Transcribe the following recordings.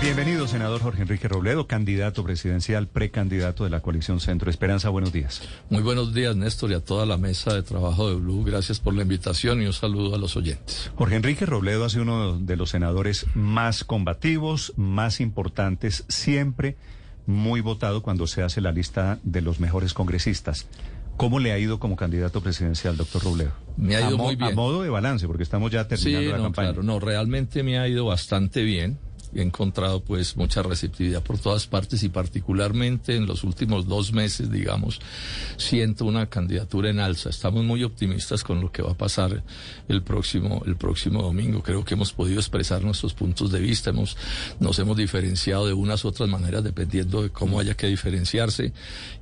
Bienvenido, senador Jorge Enrique Robledo, candidato presidencial, precandidato de la coalición Centro Esperanza. Buenos días. Muy buenos días, Néstor, y a toda la mesa de trabajo de Blue. Gracias por la invitación y un saludo a los oyentes. Jorge Enrique Robledo ha sido uno de los senadores más combativos, más importantes, siempre muy votado cuando se hace la lista de los mejores congresistas. ¿Cómo le ha ido como candidato presidencial, doctor Robledo? Me ha ido muy bien. A modo de balance, porque estamos ya terminando sí, la no, campaña. Claro, no, realmente me ha ido bastante bien he encontrado pues mucha receptividad por todas partes y particularmente en los últimos dos meses, digamos, siento una candidatura en alza. Estamos muy optimistas con lo que va a pasar el próximo, el próximo domingo. Creo que hemos podido expresar nuestros puntos de vista, hemos, nos hemos diferenciado de unas u otras maneras dependiendo de cómo haya que diferenciarse.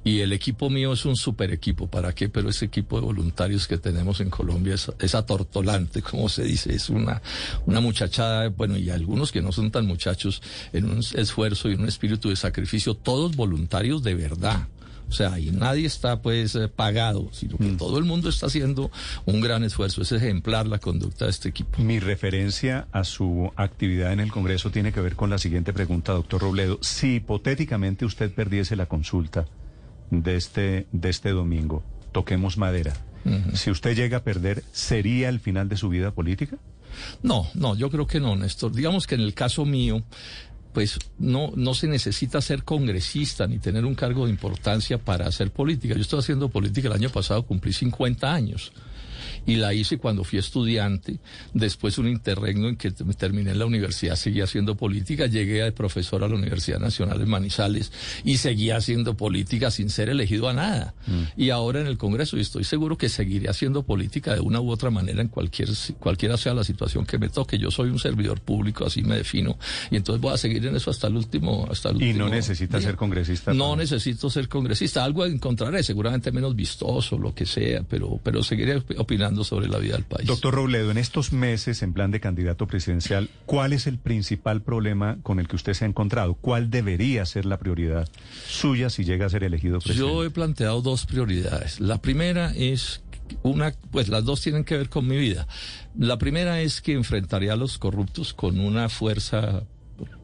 Y el equipo mío es un super equipo. ¿Para qué? Pero ese equipo de voluntarios que tenemos en Colombia es, es atortolante, como se dice. Es una, una muchachada, bueno, y algunos que no son tan muchachos en un esfuerzo y un espíritu de sacrificio, todos voluntarios de verdad. O sea, ahí nadie está pues eh, pagado, sino que mm. todo el mundo está haciendo un gran esfuerzo. Es ejemplar la conducta de este equipo. Mi referencia a su actividad en el Congreso tiene que ver con la siguiente pregunta, doctor Robledo. Si hipotéticamente usted perdiese la consulta de este, de este domingo, toquemos madera. Uh -huh. Si usted llega a perder, ¿sería el final de su vida política? No, no, yo creo que no, Néstor. Digamos que en el caso mío, pues no, no se necesita ser congresista ni tener un cargo de importancia para hacer política. Yo estoy haciendo política el año pasado, cumplí 50 años y la hice cuando fui estudiante, después un interregno en que terminé en la universidad, seguía haciendo política, llegué de profesor a la Universidad Nacional de Manizales y seguía haciendo política sin ser elegido a nada. Mm. Y ahora en el Congreso, y estoy seguro que seguiré haciendo política de una u otra manera en cualquier, cualquiera sea la situación que me toque. Yo soy un servidor público, así me defino, y entonces voy a seguir en eso hasta el último. Hasta el y último no necesita día. ser congresista. No necesito ser congresista, algo encontraré, seguramente menos vistoso, lo que sea, pero, pero seguiré opinando sobre la vida del país. Doctor Robledo, en estos meses en plan de candidato presidencial, ¿cuál es el principal problema con el que usted se ha encontrado? ¿Cuál debería ser la prioridad suya si llega a ser elegido presidente? Yo he planteado dos prioridades. La primera es una, pues las dos tienen que ver con mi vida. La primera es que enfrentaría a los corruptos con una fuerza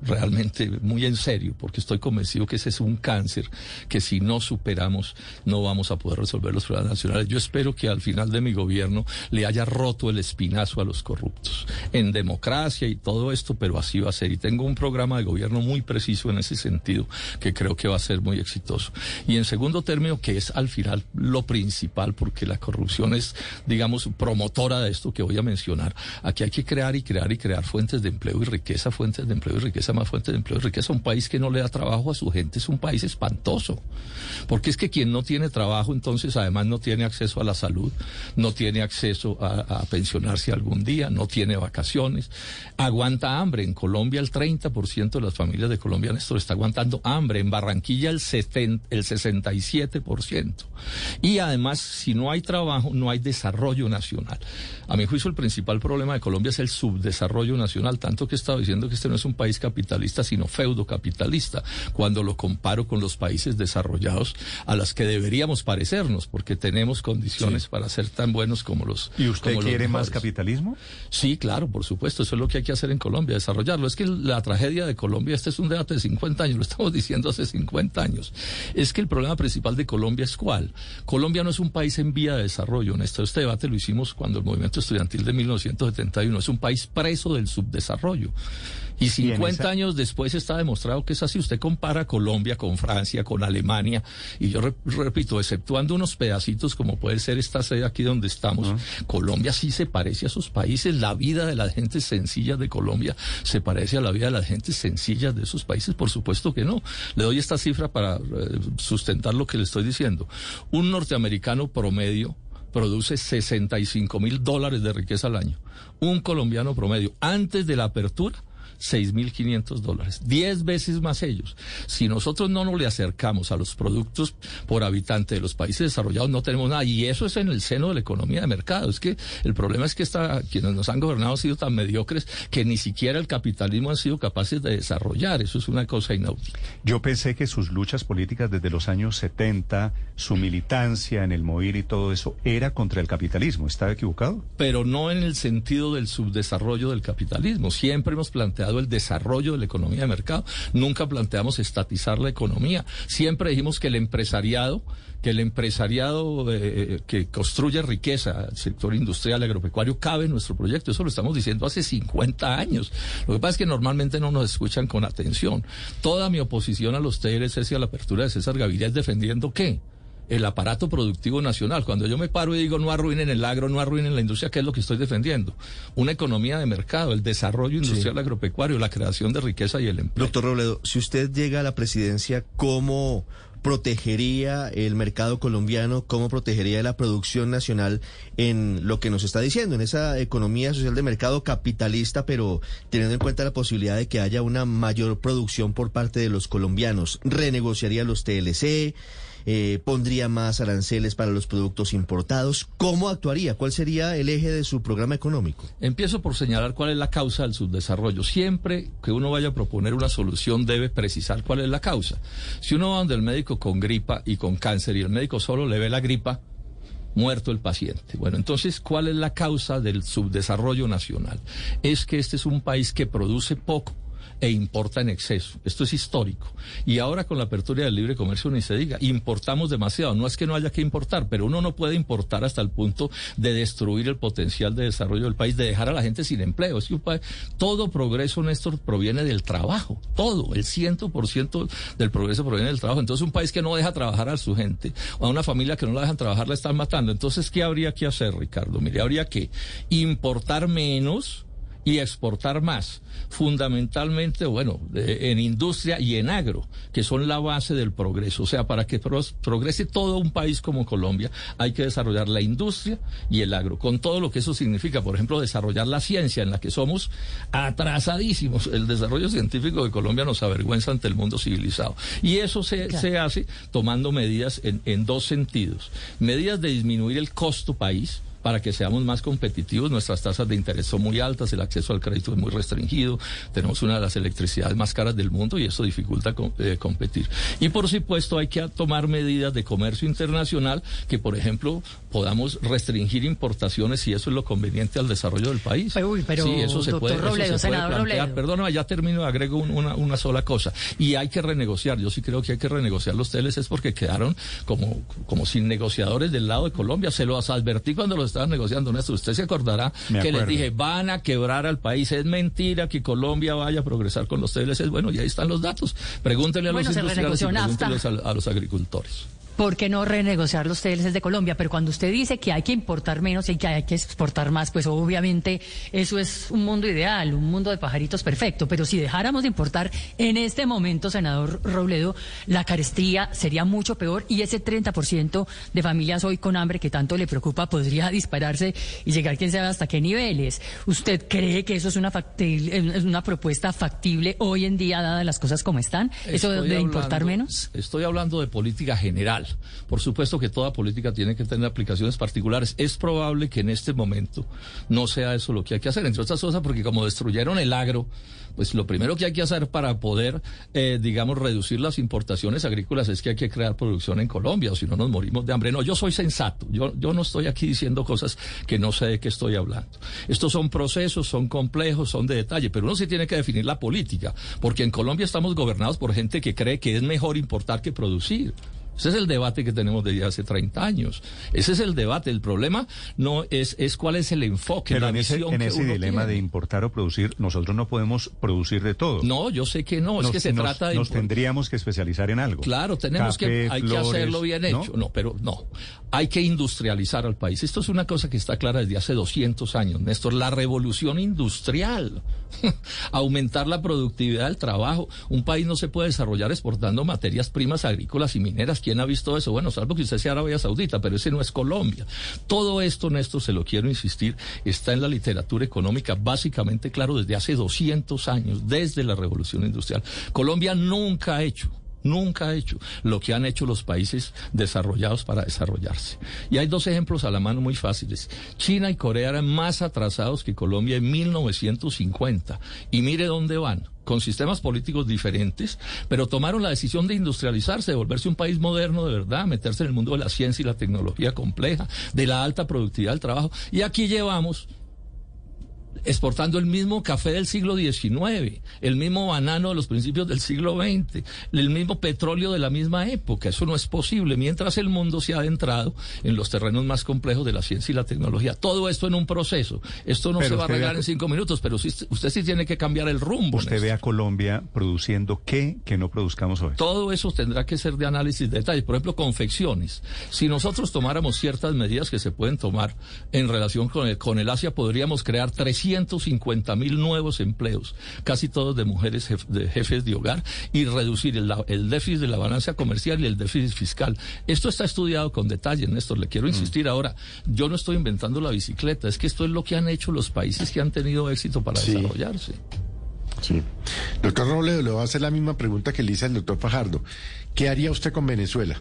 realmente muy en serio, porque estoy convencido que ese es un cáncer que si no superamos no vamos a poder resolver los problemas nacionales. Yo espero que al final de mi gobierno le haya roto el espinazo a los corruptos en democracia y todo esto, pero así va a ser. Y tengo un programa de gobierno muy preciso en ese sentido que creo que va a ser muy exitoso. Y en segundo término, que es al final lo principal, porque la corrupción es, digamos, promotora de esto que voy a mencionar. Aquí hay que crear y crear y crear fuentes de empleo y riqueza, fuentes de empleo y riqueza más fuente de empleo y riqueza. Un país que no le da trabajo a su gente es un país espantoso. Porque es que quien no tiene trabajo, entonces además no tiene acceso a la salud, no tiene acceso a, pensionarse algún día, no tiene vacaciones, aguanta hambre. En Colombia el 30% de las familias de Colombia, Néstor, está aguantando hambre. En Barranquilla el, 70, el 67%. Y además, si no hay trabajo, no hay desarrollo nacional. A mi juicio, el principal problema de Colombia es el subdesarrollo nacional, tanto que he estado diciendo que este no es un país capitalista, sino feudo capitalista, cuando lo comparo con los países desarrollados a las que deberíamos parecernos, porque tenemos condiciones sí. para ser tan buenos como los. ¿Y usted como quiere más capitalismo? Sí, claro, por supuesto. Eso es lo que hay que hacer en Colombia, desarrollarlo. Es que la tragedia de Colombia, este es un debate de 50 años, lo estamos diciendo hace 50 años. Es que el problema principal de Colombia es cuál. Colombia no es un país en vía de desarrollo. En este, este debate lo hicimos cuando el movimiento estudiantil de 1971 es un país preso del subdesarrollo. Y 50 y esa... años después está demostrado que es así. Usted compara Colombia con Francia, con Alemania, y yo re repito, exceptuando unos pedacitos como puede ser esta sede aquí donde estamos, uh -huh. Colombia sí se parece a esos países. La vida de las gentes sencillas de Colombia se parece a la vida de las gentes sencillas de esos países. Por supuesto que no. Le doy esta cifra para eh, sustentar lo que le estoy diciendo. Un norteamericano promedio produce 65 mil dólares de riqueza al año. Un colombiano promedio, antes de la apertura, 6.500 dólares, 10 veces más ellos. Si nosotros no nos le acercamos a los productos por habitante de los países desarrollados, no tenemos nada. Y eso es en el seno de la economía de mercado. Es que el problema es que esta, quienes nos han gobernado han sido tan mediocres que ni siquiera el capitalismo han sido capaces de desarrollar. Eso es una cosa inaudita. Yo pensé que sus luchas políticas desde los años 70, su militancia en el MOIR y todo eso, era contra el capitalismo. ¿Estaba equivocado? Pero no en el sentido del subdesarrollo del capitalismo. Siempre hemos planteado el desarrollo de la economía de mercado, nunca planteamos estatizar la economía. Siempre dijimos que el empresariado que el empresariado eh, eh, que construye riqueza, el sector industrial, agropecuario, cabe en nuestro proyecto. Eso lo estamos diciendo hace 50 años. Lo que pasa es que normalmente no nos escuchan con atención. Toda mi oposición a los TLC y a la apertura de César Gaviria es defendiendo qué? El aparato productivo nacional. Cuando yo me paro y digo no arruinen el agro, no arruinen la industria, ¿qué es lo que estoy defendiendo? Una economía de mercado, el desarrollo industrial agropecuario, la creación de riqueza y el empleo. Doctor Robledo, si usted llega a la presidencia, ¿cómo protegería el mercado colombiano, cómo protegería la producción nacional en lo que nos está diciendo, en esa economía social de mercado capitalista, pero teniendo en cuenta la posibilidad de que haya una mayor producción por parte de los colombianos. ¿Renegociaría los TLC? Eh, pondría más aranceles para los productos importados. ¿Cómo actuaría? ¿Cuál sería el eje de su programa económico? Empiezo por señalar cuál es la causa del subdesarrollo. Siempre que uno vaya a proponer una solución debe precisar cuál es la causa. Si uno va donde el médico con gripa y con cáncer y el médico solo le ve la gripa, muerto el paciente. Bueno, entonces, ¿cuál es la causa del subdesarrollo nacional? Es que este es un país que produce poco e importa en exceso. Esto es histórico. Y ahora con la apertura del libre comercio ni se diga, importamos demasiado. No es que no haya que importar, pero uno no puede importar hasta el punto de destruir el potencial de desarrollo del país, de dejar a la gente sin empleo. Es que todo progreso, Néstor, proviene del trabajo. Todo, el ciento por ciento del progreso proviene del trabajo. Entonces, un país que no deja trabajar a su gente, o a una familia que no la dejan trabajar, la están matando. Entonces, ¿qué habría que hacer, Ricardo? Mire, habría que importar menos y exportar más, fundamentalmente, bueno, en industria y en agro, que son la base del progreso. O sea, para que progrese todo un país como Colombia, hay que desarrollar la industria y el agro, con todo lo que eso significa. Por ejemplo, desarrollar la ciencia, en la que somos atrasadísimos. El desarrollo científico de Colombia nos avergüenza ante el mundo civilizado. Y eso se, se hace tomando medidas en, en dos sentidos. Medidas de disminuir el costo país, para que seamos más competitivos. Nuestras tasas de interés son muy altas, el acceso al crédito es muy restringido, tenemos una de las electricidades más caras del mundo y eso dificulta eh, competir. Y por supuesto hay que tomar medidas de comercio internacional que, por ejemplo, podamos restringir importaciones si eso es lo conveniente al desarrollo del país. pero, sí, eso se puede, Robledo, eso Perdón, ya termino, agrego una, una sola cosa. Y hay que renegociar, yo sí creo que hay que renegociar los TLCs porque quedaron como, como sin negociadores del lado de Colombia. Se los advertí cuando los estaban negociando, Néstor. Usted se acordará que les dije, van a quebrar al país. Es mentira que Colombia vaya a progresar con los TLCs. Bueno, y ahí están los datos. Pregúntenle a los industriales y pregúntenle a los agricultores. ¿Por qué no renegociar los TLCs de Colombia? Pero cuando usted dice que hay que importar menos y que hay que exportar más, pues obviamente eso es un mundo ideal, un mundo de pajaritos perfecto. Pero si dejáramos de importar en este momento, senador Robledo, la carestía sería mucho peor y ese 30% de familias hoy con hambre que tanto le preocupa podría dispararse y llegar quién sabe hasta qué niveles. ¿Usted cree que eso es una, es una propuesta factible hoy en día, dadas las cosas como están? ¿Eso de importar menos? Estoy hablando de política general. Por supuesto que toda política tiene que tener aplicaciones particulares. Es probable que en este momento no sea eso lo que hay que hacer, entre otras cosas porque como destruyeron el agro, pues lo primero que hay que hacer para poder, eh, digamos, reducir las importaciones agrícolas es que hay que crear producción en Colombia, o si no nos morimos de hambre. No, yo soy sensato, yo, yo no estoy aquí diciendo cosas que no sé de qué estoy hablando. Estos son procesos, son complejos, son de detalle, pero uno sí tiene que definir la política, porque en Colombia estamos gobernados por gente que cree que es mejor importar que producir. Ese es el debate que tenemos desde hace 30 años. Ese es el debate. El problema no es, es cuál es el enfoque, Pero en ese, en ese dilema de importar o producir, nosotros no podemos producir de todo. No, yo sé que no. es que se trata de. Nos tendríamos que especializar en algo. Claro, tenemos que. Hay que hacerlo bien hecho. ¿no? pero no. Hay que industrializar al país. Esto es una cosa que está clara desde hace 200 años, Néstor. La revolución industrial. Aumentar la productividad del trabajo. Un país no se puede desarrollar exportando materias primas agrícolas y mineras ¿Quién ha visto eso? Bueno, salvo que usted sea Arabia Saudita, pero ese no es Colombia. Todo esto, Néstor, se lo quiero insistir, está en la literatura económica básicamente claro desde hace 200 años, desde la revolución industrial. Colombia nunca ha hecho nunca ha hecho lo que han hecho los países desarrollados para desarrollarse. Y hay dos ejemplos a la mano muy fáciles. China y Corea eran más atrasados que Colombia en 1950. Y mire dónde van con sistemas políticos diferentes, pero tomaron la decisión de industrializarse, de volverse un país moderno de verdad, meterse en el mundo de la ciencia y la tecnología compleja, de la alta productividad del trabajo. Y aquí llevamos exportando el mismo café del siglo XIX, el mismo banano de los principios del siglo XX, el mismo petróleo de la misma época. Eso no es posible mientras el mundo se ha adentrado en los terrenos más complejos de la ciencia y la tecnología. Todo esto en un proceso. Esto no se va a arreglar en cinco minutos, pero usted sí tiene que cambiar el rumbo. ¿Usted ve a Colombia produciendo qué que no produzcamos hoy? Todo eso tendrá que ser de análisis de detalle. Por ejemplo, confecciones. Si nosotros tomáramos ciertas medidas que se pueden tomar en relación con el, con el Asia, podríamos crear 300 150 mil nuevos empleos, casi todos de mujeres de jefes de hogar, y reducir el, el, déficit de la balanza comercial y el déficit fiscal. Esto está estudiado con detalle, Néstor. Le quiero insistir ahora, yo no estoy inventando la bicicleta, es que esto es lo que han hecho los países que han tenido éxito para desarrollarse. Sí. Doctor Robledo, le voy a hacer la misma pregunta que le hice al doctor Fajardo. ¿Qué haría usted con Venezuela?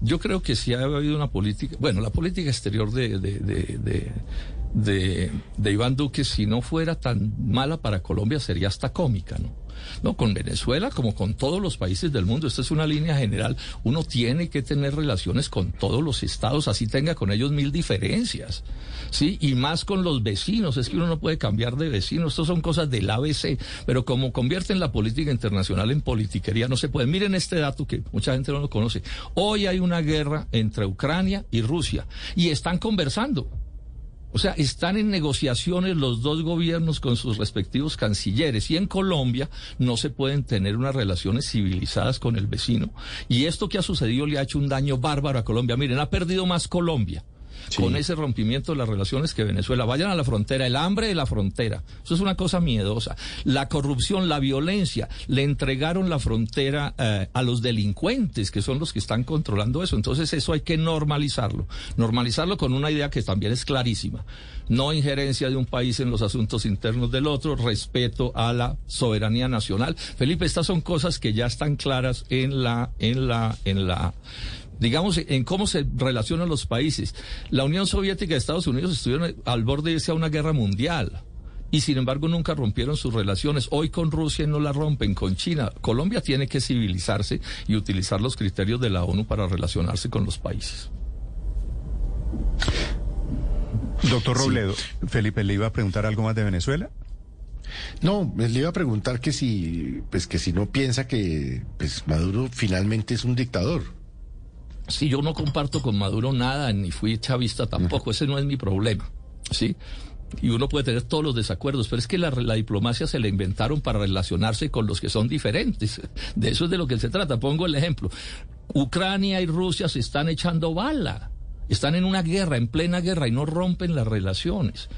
Yo creo que si ha habido una política, bueno, la política exterior de, de, de, de, de Iván Duque, si no fuera tan mala para Colombia, sería hasta cómica, ¿no? No, con Venezuela como con todos los países del mundo. Esta es una línea general. Uno tiene que tener relaciones con todos los estados, así tenga con ellos mil diferencias. ¿Sí? Y más con los vecinos. Es que uno no puede cambiar de vecinos. Estas son cosas del ABC. Pero como convierten la política internacional en politiquería, no se puede. Miren este dato que mucha gente no lo conoce. Hoy hay una guerra entre Ucrania y Rusia y están conversando. O sea, están en negociaciones los dos gobiernos con sus respectivos cancilleres y en Colombia no se pueden tener unas relaciones civilizadas con el vecino. Y esto que ha sucedido le ha hecho un daño bárbaro a Colombia. Miren, ha perdido más Colombia con ese rompimiento de las relaciones que Venezuela. Vayan a la frontera, el hambre de la frontera. Eso es una cosa miedosa. La corrupción, la violencia, le entregaron la frontera eh, a los delincuentes, que son los que están controlando eso. Entonces eso hay que normalizarlo. Normalizarlo con una idea que también es clarísima. No injerencia de un país en los asuntos internos del otro, respeto a la soberanía nacional. Felipe, estas son cosas que ya están claras en la, en la, en la digamos, en cómo se relacionan los países. La Unión Soviética y Estados Unidos estuvieron al borde de irse a una guerra mundial. Y sin embargo nunca rompieron sus relaciones. Hoy con Rusia no la rompen, con China. Colombia tiene que civilizarse y utilizar los criterios de la ONU para relacionarse con los países. Doctor Robledo, Felipe, ¿le iba a preguntar algo más de Venezuela? No, le iba a preguntar que si, pues que si no piensa que pues, Maduro finalmente es un dictador. Sí, yo no comparto con Maduro nada, ni fui chavista tampoco, ese no es mi problema, ¿sí? Y uno puede tener todos los desacuerdos, pero es que la, la, diplomacia se la inventaron para relacionarse con los que son diferentes. De eso es de lo que se trata. Pongo el ejemplo. Ucrania y Rusia se están echando bala. Están en una guerra, en plena guerra, y no rompen las relaciones.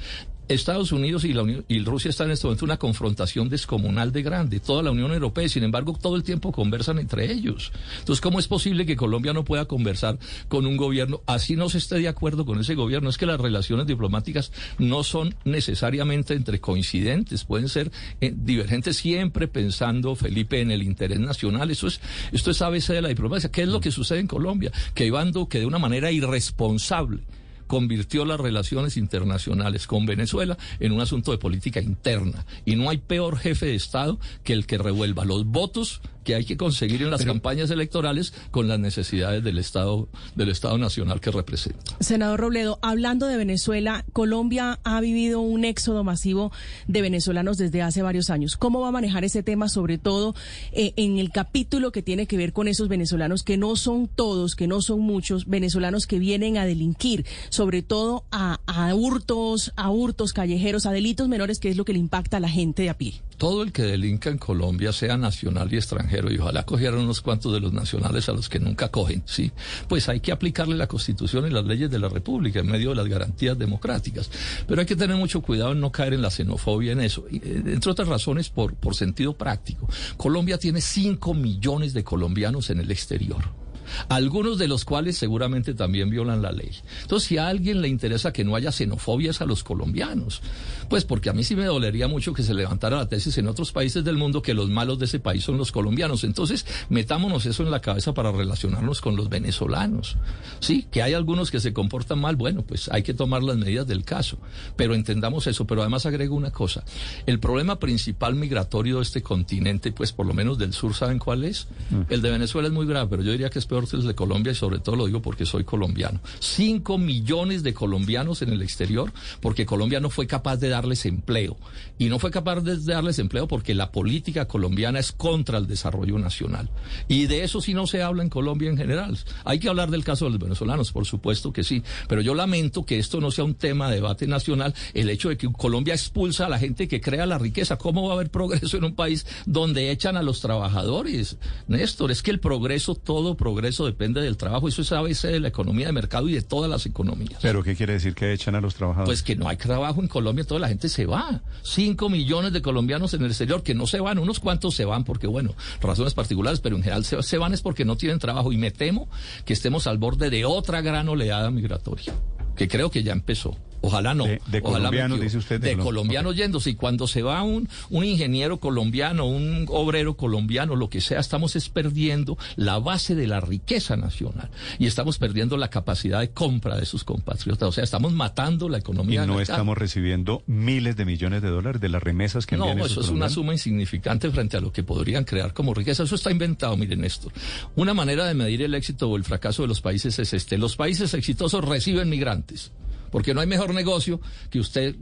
Estados Unidos y, la y Rusia están en este momento en una confrontación descomunal de grande, toda la Unión Europea, sin embargo todo el tiempo conversan entre ellos. Entonces, ¿cómo es posible que Colombia no pueda conversar con un gobierno, así no se esté de acuerdo con ese gobierno? Es que las relaciones diplomáticas no son necesariamente entre coincidentes, pueden ser eh, divergentes siempre pensando, Felipe, en el interés nacional. Eso es, esto es ABC de la diplomacia. ¿Qué es lo que sucede en Colombia? Que Iván que de una manera irresponsable convirtió las relaciones internacionales con Venezuela en un asunto de política interna. Y no hay peor jefe de Estado que el que revuelva los votos que hay que conseguir en las campañas electorales con las necesidades del Estado, del Estado Nacional que representa. Senador Robledo, hablando de Venezuela, Colombia ha vivido un éxodo masivo de venezolanos desde hace varios años. ¿Cómo va a manejar ese tema, sobre todo eh, en el capítulo que tiene que ver con esos venezolanos que no son todos, que no son muchos, venezolanos que vienen a delinquir, sobre todo a, a hurtos, a hurtos callejeros, a delitos menores, que es lo que le impacta a la gente de a pie? todo el que delinca en Colombia, sea nacional y extranjero, y ojalá cogieran unos cuantos de los nacionales a los que nunca cogen, ¿sí? Pues hay que aplicarle la Constitución y las leyes de la República en medio de las garantías democráticas. Pero hay que tener mucho cuidado en no caer en la xenofobia en eso, eh, entre otras razones por, por sentido práctico. Colombia tiene 5 millones de colombianos en el exterior algunos de los cuales seguramente también violan la ley. Entonces, si a alguien le interesa que no haya xenofobias a los colombianos, pues porque a mí sí me dolería mucho que se levantara la tesis en otros países del mundo que los malos de ese país son los colombianos. Entonces, metámonos eso en la cabeza para relacionarnos con los venezolanos. Sí, que hay algunos que se comportan mal, bueno, pues hay que tomar las medidas del caso, pero entendamos eso. Pero además agrego una cosa, el problema principal migratorio de este continente, pues por lo menos del sur, ¿saben cuál es? Mm. El de Venezuela es muy grave, pero yo diría que es peor de Colombia y sobre todo lo digo porque soy colombiano. Cinco millones de colombianos en el exterior porque Colombia no fue capaz de darles empleo. Y no fue capaz de darles empleo porque la política colombiana es contra el desarrollo nacional. Y de eso sí no se habla en Colombia en general. Hay que hablar del caso de los venezolanos, por supuesto que sí. Pero yo lamento que esto no sea un tema de debate nacional, el hecho de que Colombia expulsa a la gente que crea la riqueza. ¿Cómo va a haber progreso en un país donde echan a los trabajadores? Néstor, es que el progreso, todo progreso depende del trabajo. Eso es a veces de la economía de mercado y de todas las economías. ¿Pero qué quiere decir que echan a los trabajadores? Pues que no hay trabajo en Colombia, toda la gente se va. Cinco millones de colombianos en el exterior que no se van, unos cuantos se van porque, bueno, razones particulares, pero en general se, se van es porque no tienen trabajo. Y me temo que estemos al borde de otra gran oleada migratoria, que creo que ya empezó. Ojalá no. De, de ojalá colombianos, dice usted. De, Colom- colombianos yéndose. Y cuando se va un, un ingeniero colombiano, un obrero colombiano, lo que sea, estamos es perdiendo la base de la riqueza nacional. Y estamos perdiendo la capacidad de compra de sus compatriotas. O sea, estamos matando la Y economía. de no estamos recibiendo miles de millones de dólares de las remesas que No, envían eso esos es una suma insignificante frente a lo que podrían crear como riqueza. Eso está inventado, miren esto. Una manera de medir el éxito o el fracaso de los países es este. Los países exitosos reciben migrantes. Porque no hay mejor negocio que usted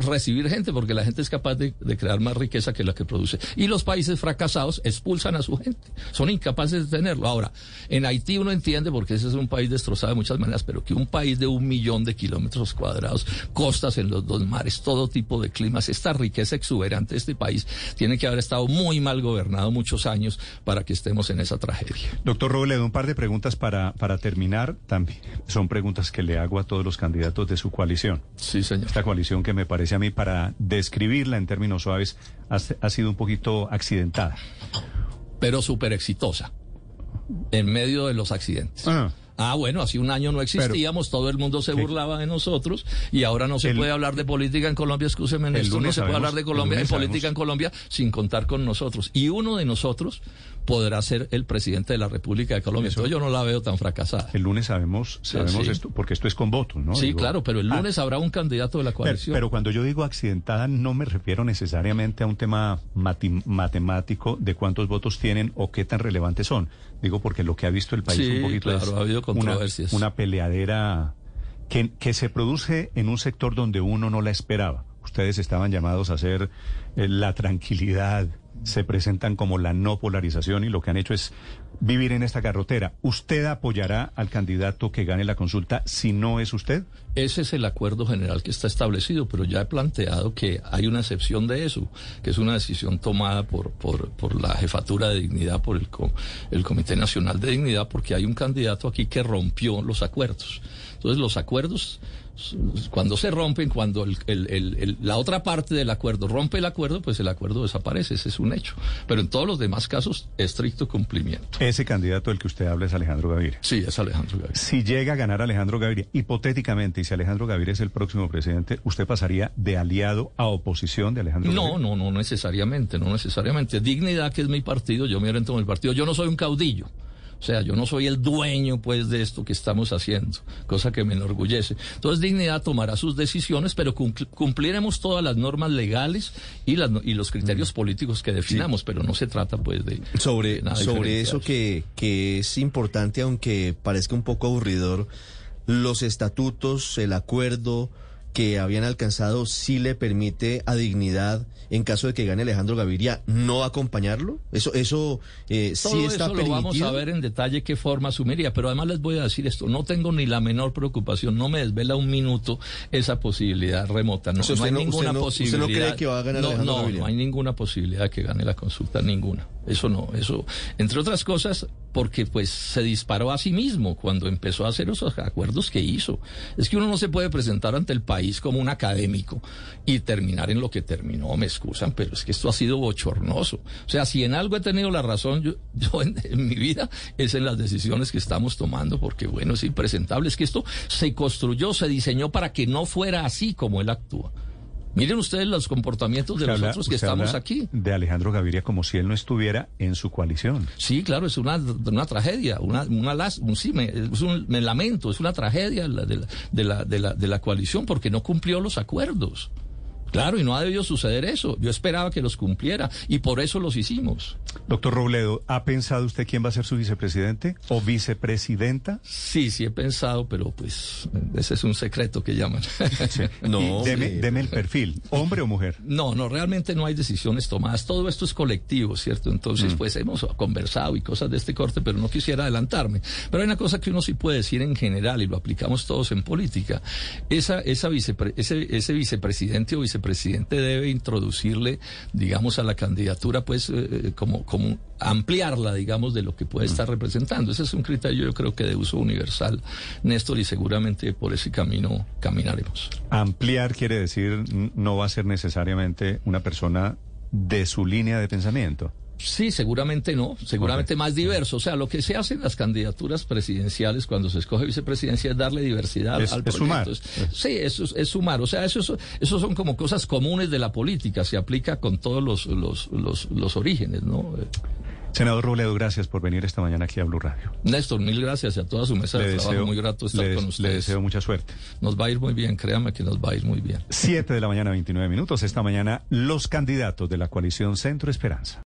recibir gente, porque la gente es capaz de, de crear más riqueza que la que produce. Y los países fracasados expulsan a su gente. Son incapaces de tenerlo. Ahora, en Haití uno entiende, porque ese es un país destrozado de muchas maneras, pero que un país de un millón de kilómetros cuadrados, costas en los dos mares, todo tipo de climas, esta riqueza exuberante de este país tiene que haber estado muy mal gobernado muchos años para que estemos en esa tragedia. Doctor Robledo, un par de preguntas para, para terminar. También son preguntas que le hago a todos los candidatos de su coalición. Sí, señor. Esta coalición que me parece a mí, para describirla en términos suaves, ha, ha sido un poquito accidentada. Pero súper exitosa. En medio de los accidentes. Ah. Ah, bueno, hace un año no existíamos, todo el mundo se burlaba de nosotros y ahora no se El- puede hablar de política en Colombia, escúcheme, Néstor, no lunes se puede hablar de Colombia, de política sabemos- en Colombia sin contar con nosotros. Y uno de nosotros podrá ser el presidente de la República de Colombia. Eso. Entonces yo no la veo tan fracasada. El lunes sabemos, sabemos sí. esto, porque esto es con votos, ¿no? sí, Digo, claro, pero el ah, lunes habrá un candidato de la coalición. pero cuando yo digo accidentada no me refiero necesariamente a un tema matemático de cuántos votos tienen o qué tan relevantes son. Digo porque lo que ha visto el país Sí, un poquito es claro, ha habido una- controversias. Una, peleadera que, que se produce en un sector donde uno no la esperaba. Ustedes estaban llamados a hacer eh, la tranquilidad, se presentan como la no polarización y lo que han hecho es vivir en esta carrotera. ¿Usted apoyará al candidato que gane la consulta si no es usted? Ese es el acuerdo general que está establecido, pero ya he planteado que hay una excepción de eso, que es una decisión tomada por, por, la jefatura de dignidad, por el, el Comité Nacional de Dignidad, porque hay un candidato aquí que rompió los acuerdos. Entonces los acuerdos, cuando se rompen, cuando el- el- el- el- la otra parte del acuerdo rompe el acuerdo, pues el acuerdo desaparece, ese es un hecho. Pero en todos los demás casos, estricto cumplimiento. Ese candidato del que usted habla es Alejandro Gaviria. Sí, es Alejandro Gaviria. Si llega a ganar Alejandro Gaviria, hipotéticamente, y si Alejandro Gaviria es el próximo presidente, ¿usted pasaría de aliado a oposición de Alejandro No, Gaviria? no, no necesariamente, no necesariamente. Dignidad, que es mi partido, yo me oriento en el partido. Yo no soy un caudillo. O sea, yo no soy el dueño, pues, de esto que estamos haciendo, cosa que me enorgullece. Entonces, Dignidad tomará sus decisiones, pero cumpl- cumpliremos todas las normas legales y, las, y los criterios políticos que definamos, pero no se trata, pues, de... Sobre, de nada sobre eso que, que es importante, aunque parezca un poco aburridor, los estatutos, el acuerdo que habían alcanzado sí le permite a dignidad, en caso de que gane Alejandro Gaviria, no acompañarlo. Eso, eso eh, sí está eso lo permitido. vamos a ver en detalle qué forma asumiría, pero además les voy a decir esto, no tengo ni la menor preocupación, no me desvela un minuto esa posibilidad remota, no, O sea, no hay no- ninguna no- usted no posibilidad. cree que va a ganar no, Alejandro no, Gaviria? no hay ninguna posibilidad de que gane la consulta, ninguna. Eso no, eso, entre otras cosas, porque pues se disparó a sí mismo cuando empezó a hacer esos acuerdos que hizo. Es que uno no se puede presentar ante el país como un académico y terminar en lo que terminó, me excusan, pero es que esto ha sido bochornoso. O sea, si en algo he tenido la razón yo, yo en, en mi vida es en las decisiones que estamos tomando, porque bueno, es impresentable. Es que esto se construyó, se diseñó para que no fuera así como él actúa. Miren ustedes los comportamientos de Usted habla- nosotros que estamos aquí. De Alejandro Gaviria como si él no estuviera en su coalición. Sí, claro, es una, una tragedia, una, una las- un, sí, me, es un, me lamento, es una tragedia la de, la, de, la, de, la, de la coalición porque no cumplió los acuerdos. Claro, y no ha debido suceder eso. Yo esperaba que los cumpliera y por eso los hicimos. Doctor Robledo, ¿ha pensado usted quién va a ser su vicepresidente o vicepresidenta? Sí, sí he pensado, pero pues ese es un secreto que llaman. No, deme, deme, el perfil, hombre o mujer. No, no, realmente no hay decisiones tomadas. Todo esto es colectivo, ¿cierto? Entonces, mm. pues hemos conversado y cosas de este corte, pero no quisiera adelantarme. Pero hay una cosa que uno sí puede decir en general y lo aplicamos todos en política. Esa, esa vicepre ese, ese vicepresidente o vicepresidente debe introducirle, digamos, a la candidatura, pues, eh, eh, como, como ampliarla, digamos, de lo que puede mm. estar representando. Ese es un criterio, yo creo que de uso universal, Néstor, y seguramente por ese camino caminaremos. Ampliar quiere decir no va a ser necesariamente una persona de su línea de pensamiento. Sí, seguramente no, seguramente más diverso. O sea, lo que se hace en las candidaturas presidenciales cuando se escoge vicepresidencia es darle diversidad al proyecto. sumar. sí, eso es, sumar. O sea, eso, eso son como cosas comunes de la política, se aplica con todos los, los, los, los orígenes, ¿no? Senador Robledo, gracias por venir esta mañana aquí a Blue Radio. Néstor, mil gracias a toda su mesa de trabajo. Muy grato estar con ustedes. Le deseo mucha suerte. Nos va a ir muy bien, créame que nos va a ir muy bien. Siete de la mañana, 29 minutos. Esta mañana, los candidatos de la coalición Centro Esperanza.